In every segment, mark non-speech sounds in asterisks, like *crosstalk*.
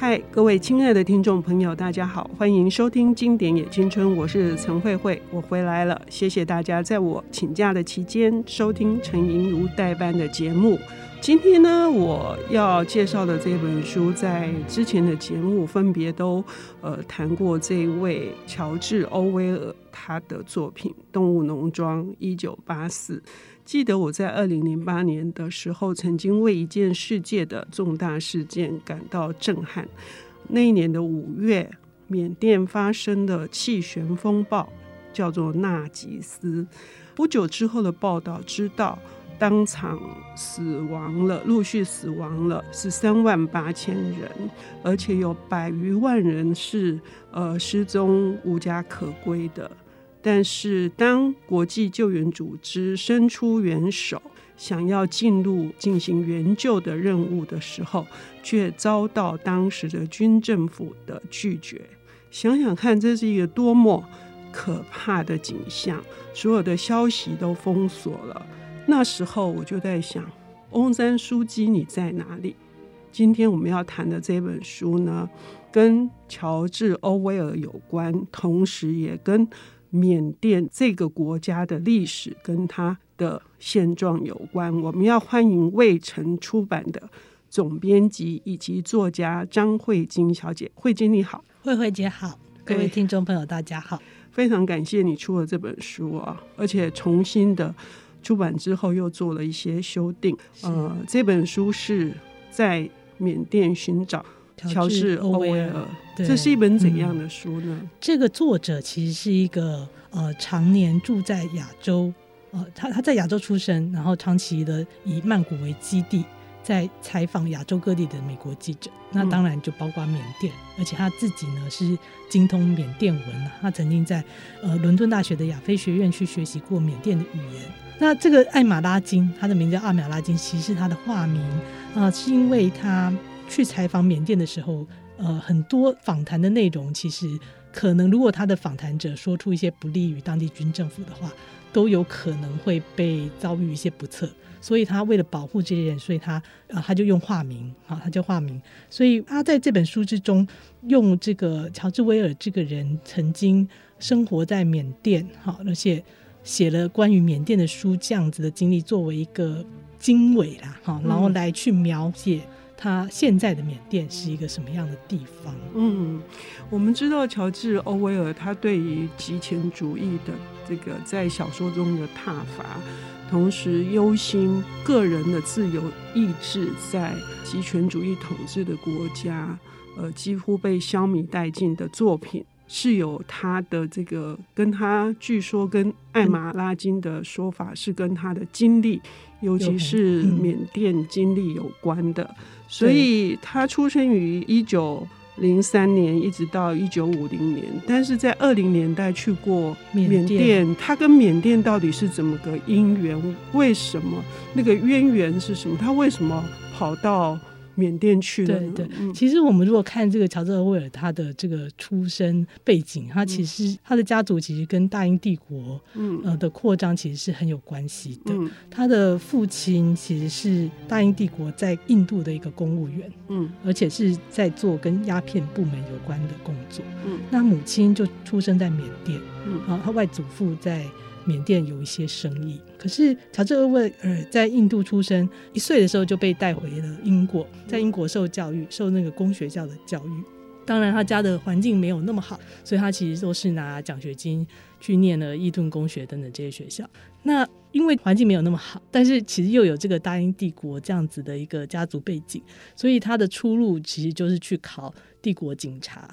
嗨，各位亲爱的听众朋友，大家好，欢迎收听《经典也青春》，我是陈慧慧，我回来了，谢谢大家在我请假的期间收听陈莹如代班的节目。今天呢，我要介绍的这本书，在之前的节目分别都呃谈过这位乔治·欧威尔他的作品《动物农庄》一九八四。记得我在二零零八年的时候，曾经为一件世界的重大事件感到震撼。那一年的五月，缅甸发生的气旋风暴叫做纳吉斯。不久之后的报道知道，当场死亡了，陆续死亡了是三万八千人，而且有百余万人是呃失踪无家可归的。但是，当国际救援组织伸出援手，想要进入进行援救的任务的时候，却遭到当时的军政府的拒绝。想想看，这是一个多么可怕的景象！所有的消息都封锁了。那时候，我就在想，翁山书记你在哪里？今天我们要谈的这本书呢，跟乔治·欧威尔有关，同时也跟缅甸这个国家的历史跟它的现状有关。我们要欢迎卫城出版的总编辑以及作家张慧晶小姐。慧晶你好，慧慧姐好，各位听众朋友大家好。非常感谢你出了这本书啊，而且重新的出版之后又做了一些修订。呃，这本书是在缅甸寻找。乔治·欧威尔，这是一本怎样的书呢？嗯，这个作者其实是一个呃，常年住在亚洲，呃，他他在亚洲出生，然后长期的以曼谷为基地，在采访亚洲各地的美国记者。那当然就包括缅甸，而且他自己呢是精通缅甸文，他曾经在呃伦敦大学的亚非学院去学习过缅甸的语言。那这个艾玛拉金，他的名字叫艾玛拉金，其实是他的化名啊，呃，是因为他。去采访缅甸的时候，呃，很多访谈的内容其实可能，如果他的访谈者说出一些不利于当地军政府的话，都有可能会被遭遇一些不测。所以他为了保护这些人，所以他呃他就用化名啊，他就化名。所以他在这本书之中，用这个乔治·威尔这个人曾经生活在缅甸，好，而且写了关于缅甸的书，这样子的经历作为一个经纬啦，哈，然后来去描写。他现在的缅甸是一个什么样的地方？嗯，我们知道乔治·欧威尔他对于极权主义的这个在小说中的挞伐，同时忧心个人的自由意志在极权主义统治的国家，呃，几乎被消弭殆尽的作品。是有他的这个，跟他据说跟艾玛拉金的说法是跟他的经历，尤其是缅甸经历有关的。所以他出生于一九零三年，一直到一九五零年，但是在二零年代去过缅甸。他跟缅甸到底是怎么个因缘？为什么那个渊源是什么？他为什么跑到？缅甸去的。对对，其实我们如果看这个乔治·欧威尔他的这个出生背景，他其实他的家族其实跟大英帝国嗯呃的扩张其实是很有关系的。他的父亲其实是大英帝国在印度的一个公务员，嗯，而且是在做跟鸦片部门有关的工作。嗯，那母亲就出生在缅甸，嗯，然后他外祖父在。缅甸有一些生意，可是乔治·欧威尔在印度出生，一岁的时候就被带回了英国，在英国受教育，受那个公学校的教育。当然，他家的环境没有那么好，所以他其实都是拿奖学金去念了伊顿公学等等这些学校。那因为环境没有那么好，但是其实又有这个大英帝国这样子的一个家族背景，所以他的出路其实就是去考帝国警察。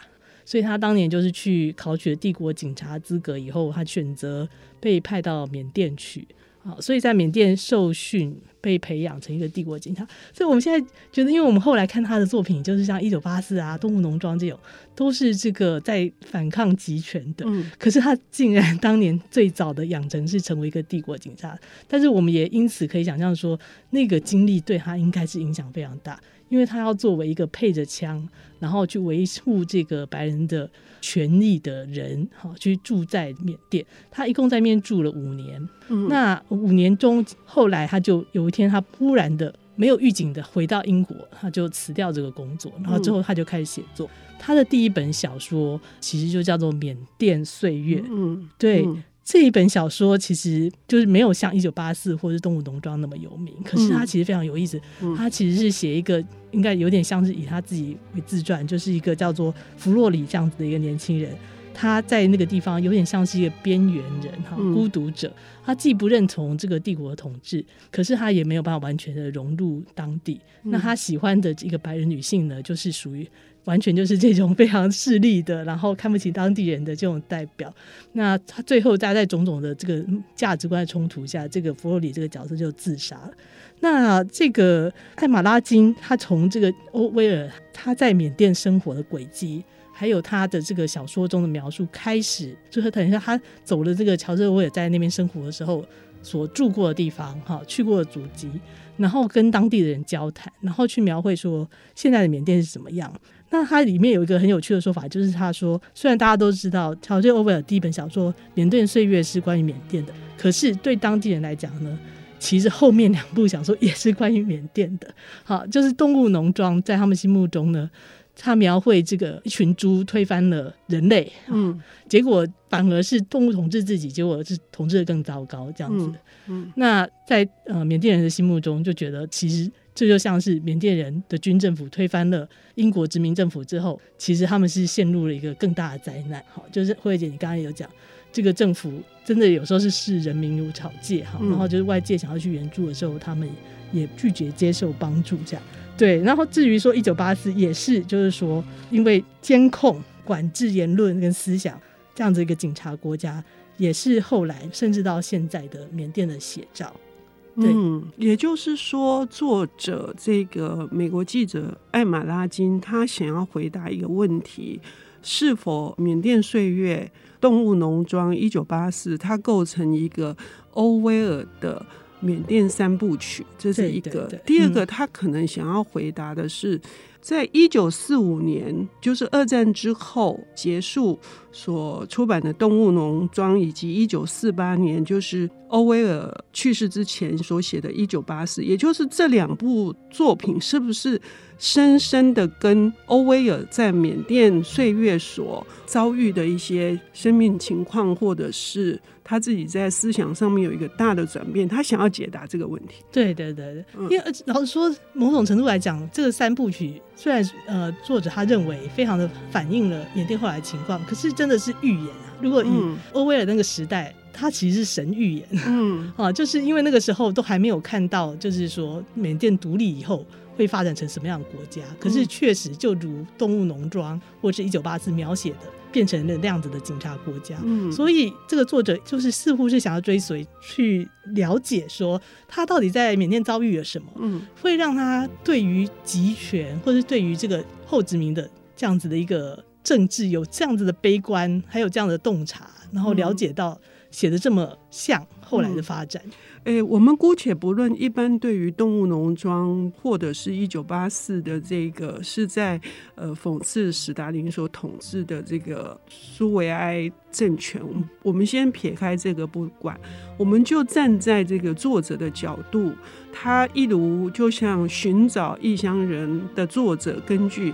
所以他当年就是去考取了帝国警察资格以后，他选择被派到缅甸去，啊，所以在缅甸受训，被培养成一个帝国警察。所以我们现在觉得，因为我们后来看他的作品，就是像《一九八四》啊，《动物农庄》这种，都是这个在反抗集权的。嗯，可是他竟然当年最早的养成是成为一个帝国警察，但是我们也因此可以想象说，那个经历对他应该是影响非常大。因为他要作为一个配着枪，然后去维护这个白人的权利的人，哈去住在缅甸。他一共在那边住了五年。嗯。那五年中，后来他就有一天，他忽然的没有预警的回到英国，他就辞掉这个工作，然后之后他就开始写作。嗯、他的第一本小说其实就叫做《缅甸岁月》。嗯，对。嗯这一本小说其实就是没有像《一九八四》或是《动物农庄》那么有名，可是它其实非常有意思。嗯、它其实是写一个应该有点像是以他自己为自传，就是一个叫做弗洛里这样子的一个年轻人，他在那个地方有点像是一个边缘人哈，孤独者。他既不认同这个帝国的统治，可是他也没有办法完全的融入当地。那他喜欢的一个白人女性呢，就是属于。完全就是这种非常势利的，然后看不起当地人的这种代表。那他最后在在种种的这个价值观的冲突下，这个弗洛里这个角色就自杀了。那这个艾玛拉金，他从这个欧威尔他在缅甸生活的轨迹，还有他的这个小说中的描述开始，就是等一下他走了这个乔治欧威尔在那边生活的时候所住过的地方，哈，去过的祖籍，然后跟当地的人交谈，然后去描绘说现在的缅甸是怎么样。那它里面有一个很有趣的说法，就是他说，虽然大家都知道乔治·欧威尔第一本小说《缅甸岁月》是关于缅甸的，可是对当地人来讲呢，其实后面两部小说也是关于缅甸的。好，就是《动物农庄》在他们心目中呢，他描绘这个一群猪推翻了人类，嗯，结果反而是动物统治自己，结果是统治的更糟糕这样子。嗯，嗯，那在呃缅甸人的心目中就觉得其实。这就像是缅甸人的军政府推翻了英国殖民政府之后，其实他们是陷入了一个更大的灾难。好，就是慧慧姐，你刚刚有讲，这个政府真的有时候是视人民如草芥，哈，然后就是外界想要去援助的时候，他们也拒绝接受帮助，这样。对，然后至于说一九八四也是，就是说因为监控、管制言论跟思想这样子一个警察国家，也是后来甚至到现在的缅甸的写照。嗯，也就是说，作者这个美国记者艾玛拉金，他想要回答一个问题：是否《缅甸岁月》《动物农庄》一九八四，它构成一个欧威尔的缅甸三部曲？这是一个。对对对，第二个，他可能想要回答的是。在一九四五年，就是二战之后结束所出版的《动物农庄》，以及一九四八年，就是欧威尔去世之前所写的《一九八四》，也就是这两部作品，是不是深深的跟欧威尔在缅甸岁月所遭遇的一些生命情况，或者是？他自己在思想上面有一个大的转变，他想要解答这个问题。对对对对，嗯、因为老实说，某种程度来讲，这个三部曲虽然呃作者他认为非常的反映了缅甸后来的情况，可是真的是预言啊。如果以欧威尔那个时代，他其实是神预言。嗯 *laughs* 啊，就是因为那个时候都还没有看到，就是说缅甸独立以后会发展成什么样的国家。可是确实，就如《动物农庄》或是一九八四描写的。变成了那样子的警察国家，嗯，所以这个作者就是似乎是想要追随去了解，说他到底在缅甸遭遇了什么，嗯，会让他对于集权或者对于这个后殖民的这样子的一个政治有这样子的悲观，还有这样的洞察，然后了解到写的这么像后来的发展。嗯诶、欸，我们姑且不论一般对于动物农庄或者是一九八四的这个是在呃讽刺史达林所统治的这个苏维埃政权，我们先撇开这个不管，我们就站在这个作者的角度，他一如就像寻找异乡人的作者，根据。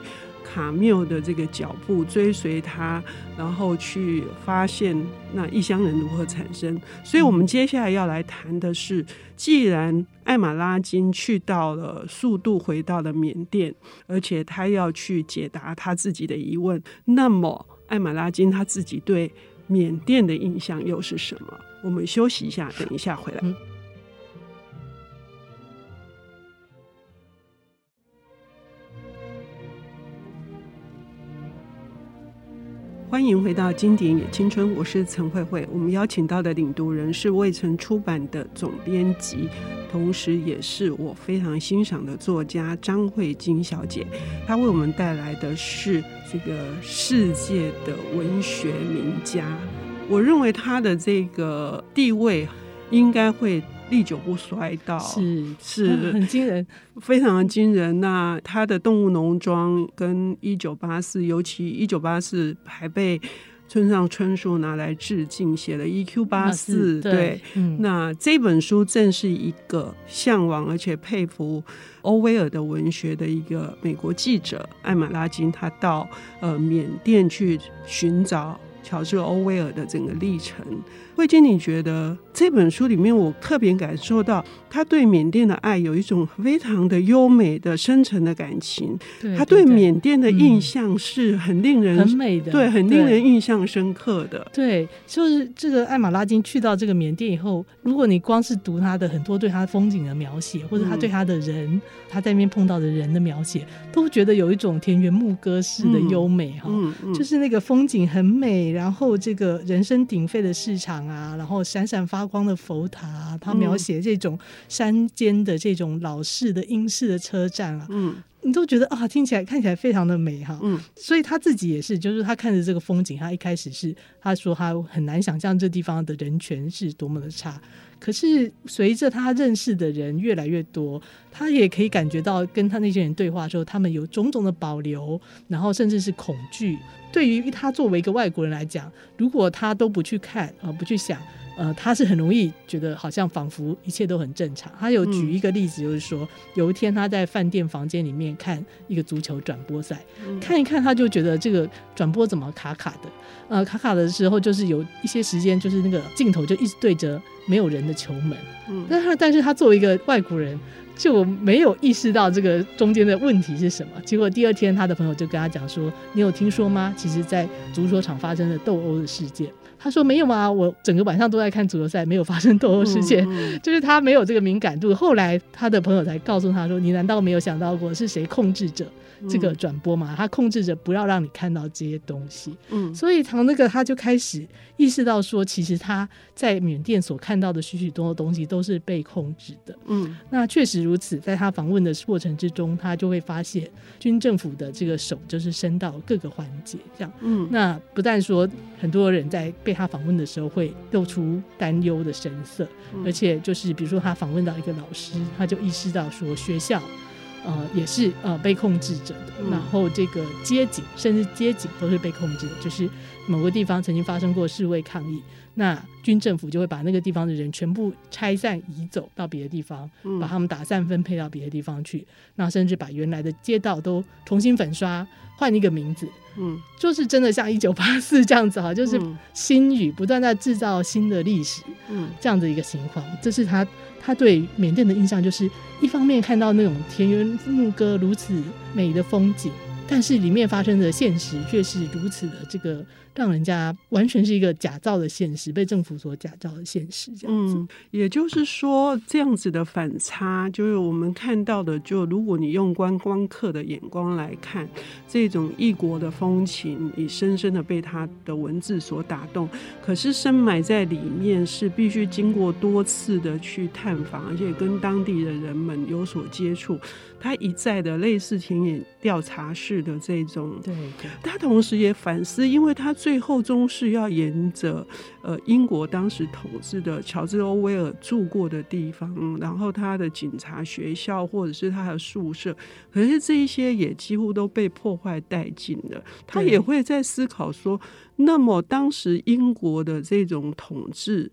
卡缪的这个脚步，追随他，然后去发现那异乡人如何产生。所以，我们接下来要来谈的是，既然艾玛拉金去到了，速度回到了缅甸，而且他要去解答他自己的疑问，那么艾玛拉金他自己对缅甸的印象又是什么？我们休息一下，等一下回来。嗯欢迎回到《经典也青春》，我是陈慧慧。我们邀请到的领读人是未曾出版的总编辑，同时也是我非常欣赏的作家张慧晶小姐。她为我们带来的是这个世界的文学名家。我认为她的这个地位应该会。历久不衰到，是是很惊人，*laughs* 非常的惊人。那他的《动物农庄》跟《一九八四》，尤其《一九八四》还被村上春树拿来致敬，写了《E.Q. 八四》。对，嗯、那这本书正是一个向往而且佩服欧威尔的文学的一个美国记者艾玛拉金，他到呃缅甸去寻找乔治·欧威尔的整个历程。慧晶，你觉得这本书里面，我特别感受到他对缅甸的爱有一种非常的优美的、深沉的感情。对，他对缅甸的印象是很令人、嗯、很美的，对，很令人印象深刻的。对，就是这个艾玛拉金去到这个缅甸以后，如果你光是读他的很多对他风景的描写，或者他对他的人，嗯、他在那边碰到的人的描写，都觉得有一种田园牧歌式的优美哈、嗯嗯嗯，就是那个风景很美，然后这个人声鼎沸的市场。啊，然后闪闪发光的佛塔，啊他描写这种山间的这种老式的英式的车站啊，嗯，你都觉得啊，听起来看起来非常的美哈，嗯，所以他自己也是，就是他看着这个风景，他一开始是他说他很难想象这地方的人权是多么的差，可是随着他认识的人越来越多，他也可以感觉到跟他那些人对话的时候，他们有种种的保留，然后甚至是恐惧。对于他作为一个外国人来讲，如果他都不去看，呃，不去想，呃，他是很容易觉得好像仿佛一切都很正常。他有举一个例子，就是说、嗯、有一天他在饭店房间里面看一个足球转播赛、嗯，看一看他就觉得这个转播怎么卡卡的，呃，卡卡的时候就是有一些时间就是那个镜头就一直对着没有人的球门，嗯，但他但是他作为一个外国人。就没有意识到这个中间的问题是什么。结果第二天，他的朋友就跟他讲说：“你有听说吗？其实，在足球场发生的斗殴的事件。”他说：“没有啊，我整个晚上都在看足球赛，没有发生斗殴事件。嗯嗯”就是他没有这个敏感度。后来他的朋友才告诉他说：“你难道没有想到过是谁控制着？”这个转播吗，他控制着不要让你看到这些东西。嗯，所以从那个他就开始意识到说，其实他在缅甸所看到的许许多多东西都是被控制的。嗯，那确实如此，在他访问的过程之中，他就会发现军政府的这个手就是伸到各个环节，这样。嗯，那不但说很多人在被他访问的时候会露出担忧的神色，而且就是比如说他访问到一个老师，他就意识到说学校。呃，也是呃被控制着的，然后这个街景，甚至街景都是被控制的，就是某个地方曾经发生过示威抗议。那军政府就会把那个地方的人全部拆散移走到别的地方，嗯，把他们打散分配到别的地方去，那甚至把原来的街道都重新粉刷，换一个名字，嗯，就是真的像一九八四这样子哈，就是新语不断在制造新的历史，嗯，这样的一个情况，这是他他对缅甸的印象，就是一方面看到那种田园牧歌如此美的风景。但是里面发生的现实却是如此的，这个让人家完全是一个假造的现实，被政府所假造的现实，这样子。也就是说，这样子的反差，就是我们看到的，就如果你用观光客的眼光来看，这种异国的风情，你深深的被他的文字所打动。可是深埋在里面，是必须经过多次的去探访，而且跟当地的人们有所接触。他一再的类似田野调查式的这种，对，他同时也反思，因为他最后终是要沿着呃英国当时统治的乔治·欧威尔住过的地方，然后他的警察学校或者是他的宿舍，可是这一些也几乎都被破坏殆尽了。他也会在思考说，那么当时英国的这种统治。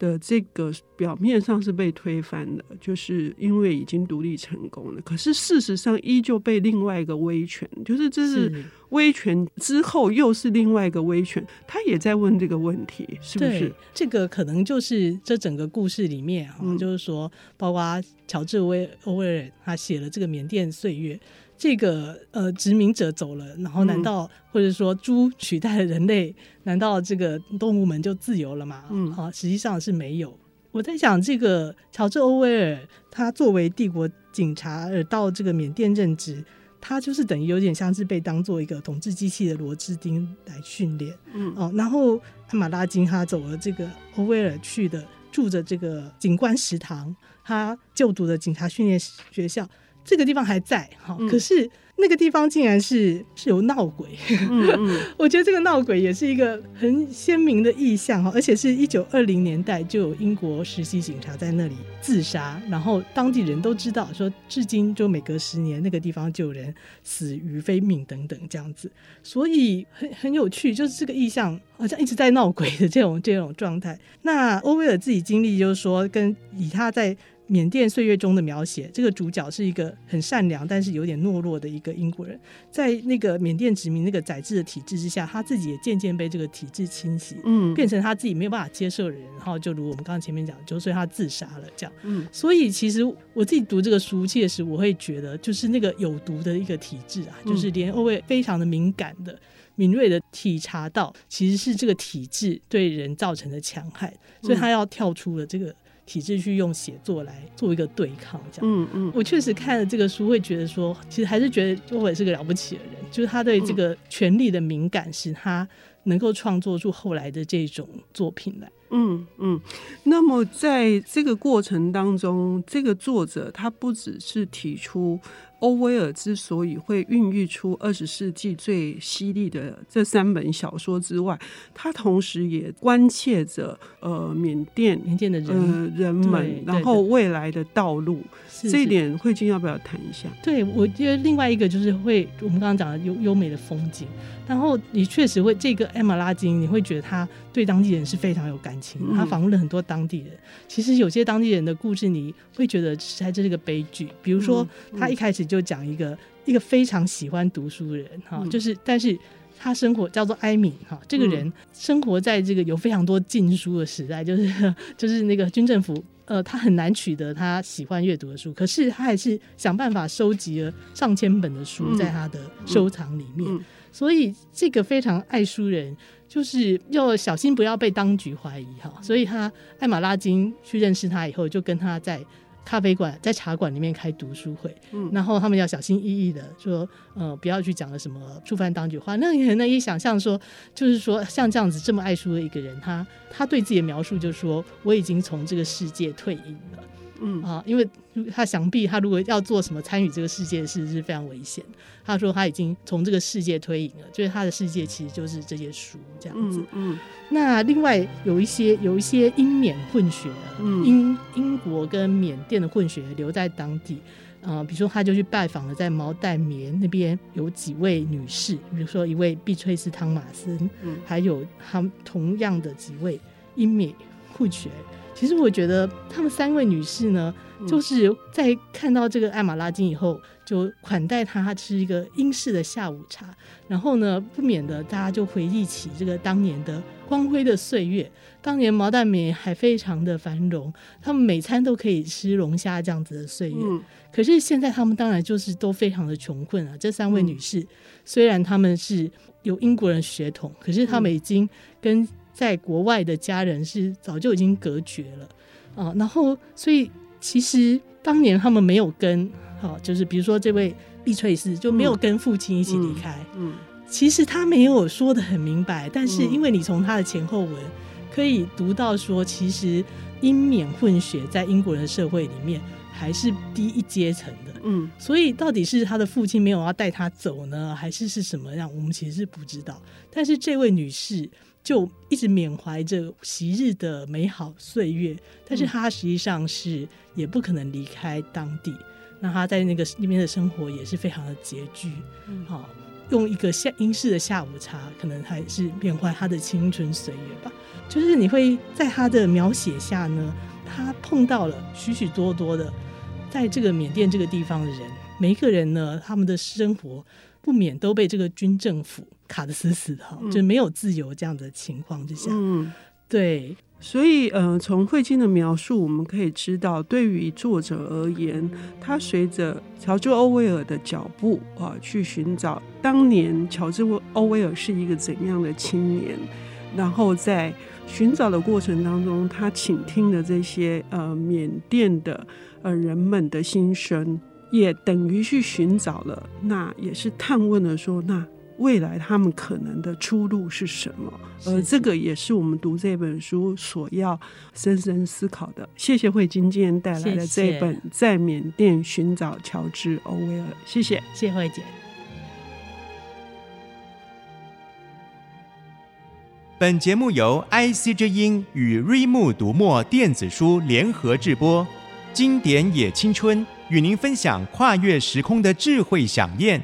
的这个表面上是被推翻的，就是因为已经独立成功了。可是事实上依旧被另外一个威权，就是这是威权之后又是另外一个威权，他也在问这个问题，是不是？这个可能就是这整个故事里面啊，嗯、就是说，包括乔治威欧威尔他写了这个缅甸岁月。这个呃殖民者走了，然后难道、嗯、或者说猪取代了人类？难道这个动物们就自由了吗？嗯，啊，实际上是没有。我在想，这个乔治·欧威尔他作为帝国警察而到这个缅甸任职，他就是等于有点像是被当做一个统治机器的螺丝钉来训练。嗯，哦、啊，然后艾玛拉金哈走了这个欧威尔去的住着这个警官食堂，他就读的警察训练学校。这个地方还在哈，可是那个地方竟然是是有闹鬼，嗯嗯 *laughs* 我觉得这个闹鬼也是一个很鲜明的意象哈，而且是一九二零年代就有英国实习警察在那里自杀，然后当地人都知道，说至今就每隔十年那个地方就有人死于非命等等这样子，所以很很有趣，就是这个意象好像一直在闹鬼的这种这种状态。那欧威尔自己经历就是说，跟以他在。缅甸岁月中的描写，这个主角是一个很善良，但是有点懦弱的一个英国人，在那个缅甸殖民那个宰制的体制之下，他自己也渐渐被这个体制侵袭，嗯，变成他自己没有办法接受的人，然后就如我们刚刚前面讲，就所以他自杀了，这样，嗯，所以其实我自己读这个书，确实我会觉得，就是那个有毒的一个体制啊，就是连欧卫非常的敏感的、敏锐的体察到，其实是这个体制对人造成的戕害，所以他要跳出了这个。体制去用写作来做一个对抗，这样。嗯嗯，我确实看了这个书，会觉得说，其实还是觉得欧威尔是个了不起的人，就是他对这个权力的敏感，使他能够创作出后来的这种作品来。嗯嗯，那么在这个过程当中，这个作者他不只是提出。欧威尔之所以会孕育出二十世纪最犀利的这三本小说之外，他同时也关切着呃缅甸缅甸的人、呃、人们，然后未来的道路。这一点慧君要不要谈一下？对，我觉得另外一个就是会我们刚刚讲的优优美的风景，然后你确实会这个艾玛拉金，你会觉得他对当地人是非常有感情。他访问了很多当地人，其实有些当地人的故事，你会觉得实在这是个悲剧。比如说，他一开始就讲一个一个非常喜欢读书的人哈，就是但是他生活叫做埃敏哈，这个人生活在这个有非常多禁书的时代，*laughs* 就是就是那个军政府。呃，他很难取得他喜欢阅读的书，可是他还是想办法收集了上千本的书在他的收藏里面。嗯嗯、所以这个非常爱书人，就是要小心不要被当局怀疑哈。所以他艾玛拉金去认识他以后，就跟他在。咖啡馆在茶馆里面开读书会，嗯，然后他们要小心翼翼的说，呃，不要去讲了什么触犯当局话。那你很难以想象说，就是说像这样子这么爱书的一个人，他他对自己的描述就是说，我已经从这个世界退隐了。嗯啊，因为他想必他如果要做什么参与这个世界的事是非常危险。他说他已经从这个世界推隐了，就是他的世界其实就是这些书这样子。嗯，嗯那另外有一些有一些英缅混血，嗯、英英国跟缅甸的混血留在当地。啊、呃，比如说他就去拜访了在毛代棉那边有几位女士，比如说一位碧翠丝汤马森，嗯，还有他同样的几位英缅混血。其实我觉得他们三位女士呢，就是在看到这个艾玛拉金以后，就款待她吃一个英式的下午茶，然后呢，不免的大家就回忆起这个当年的光辉的岁月。当年毛淡棉还非常的繁荣，他们每餐都可以吃龙虾这样子的岁月。可是现在他们当然就是都非常的穷困啊。这三位女士虽然他们是有英国人血统，可是他们已经跟在国外的家人是早就已经隔绝了啊，然后所以其实当年他们没有跟，好，就是比如说这位碧翠丝就没有跟父亲一起离开，嗯，其实他没有说的很明白，但是因为你从他的前后文可以读到说，其实英缅混血在英国人的社会里面还是低一阶层的，嗯，所以到底是他的父亲没有要带他走呢，还是是什么样，我们其实是不知道，但是这位女士。就一直缅怀着昔日的美好岁月，但是他实际上是也不可能离开当地。嗯、那他在那个那边的生活也是非常的拮据。嗯，好，用一个下英式的下午茶，可能还是缅怀他的青春岁月吧。就是你会在他的描写下呢，他碰到了许许多多的在这个缅甸这个地方的人，每一个人呢，他们的生活不免都被这个军政府。卡的死死的哈，就没有自由这样的情况之下，嗯，对，所以呃，从慧晶的描述，我们可以知道，对于作者而言，他随着乔治·欧威尔的脚步啊，去寻找当年乔治·欧威尔是一个怎样的青年，然后在寻找的过程当中，他倾听的这些呃缅甸的呃人们的心声，也等于去寻找了，那也是探问了说那。未来他们可能的出路是什么。而这个也是我们读这本书所要深深思考的。谢谢慧晶今天带来的这本《在缅甸寻找乔治·欧威尔》，谢谢，谢慧姐。本节目由 IC 之音与瑞木读墨电子书联合制播，《经典也青春》与您分享跨越时空的智慧想念。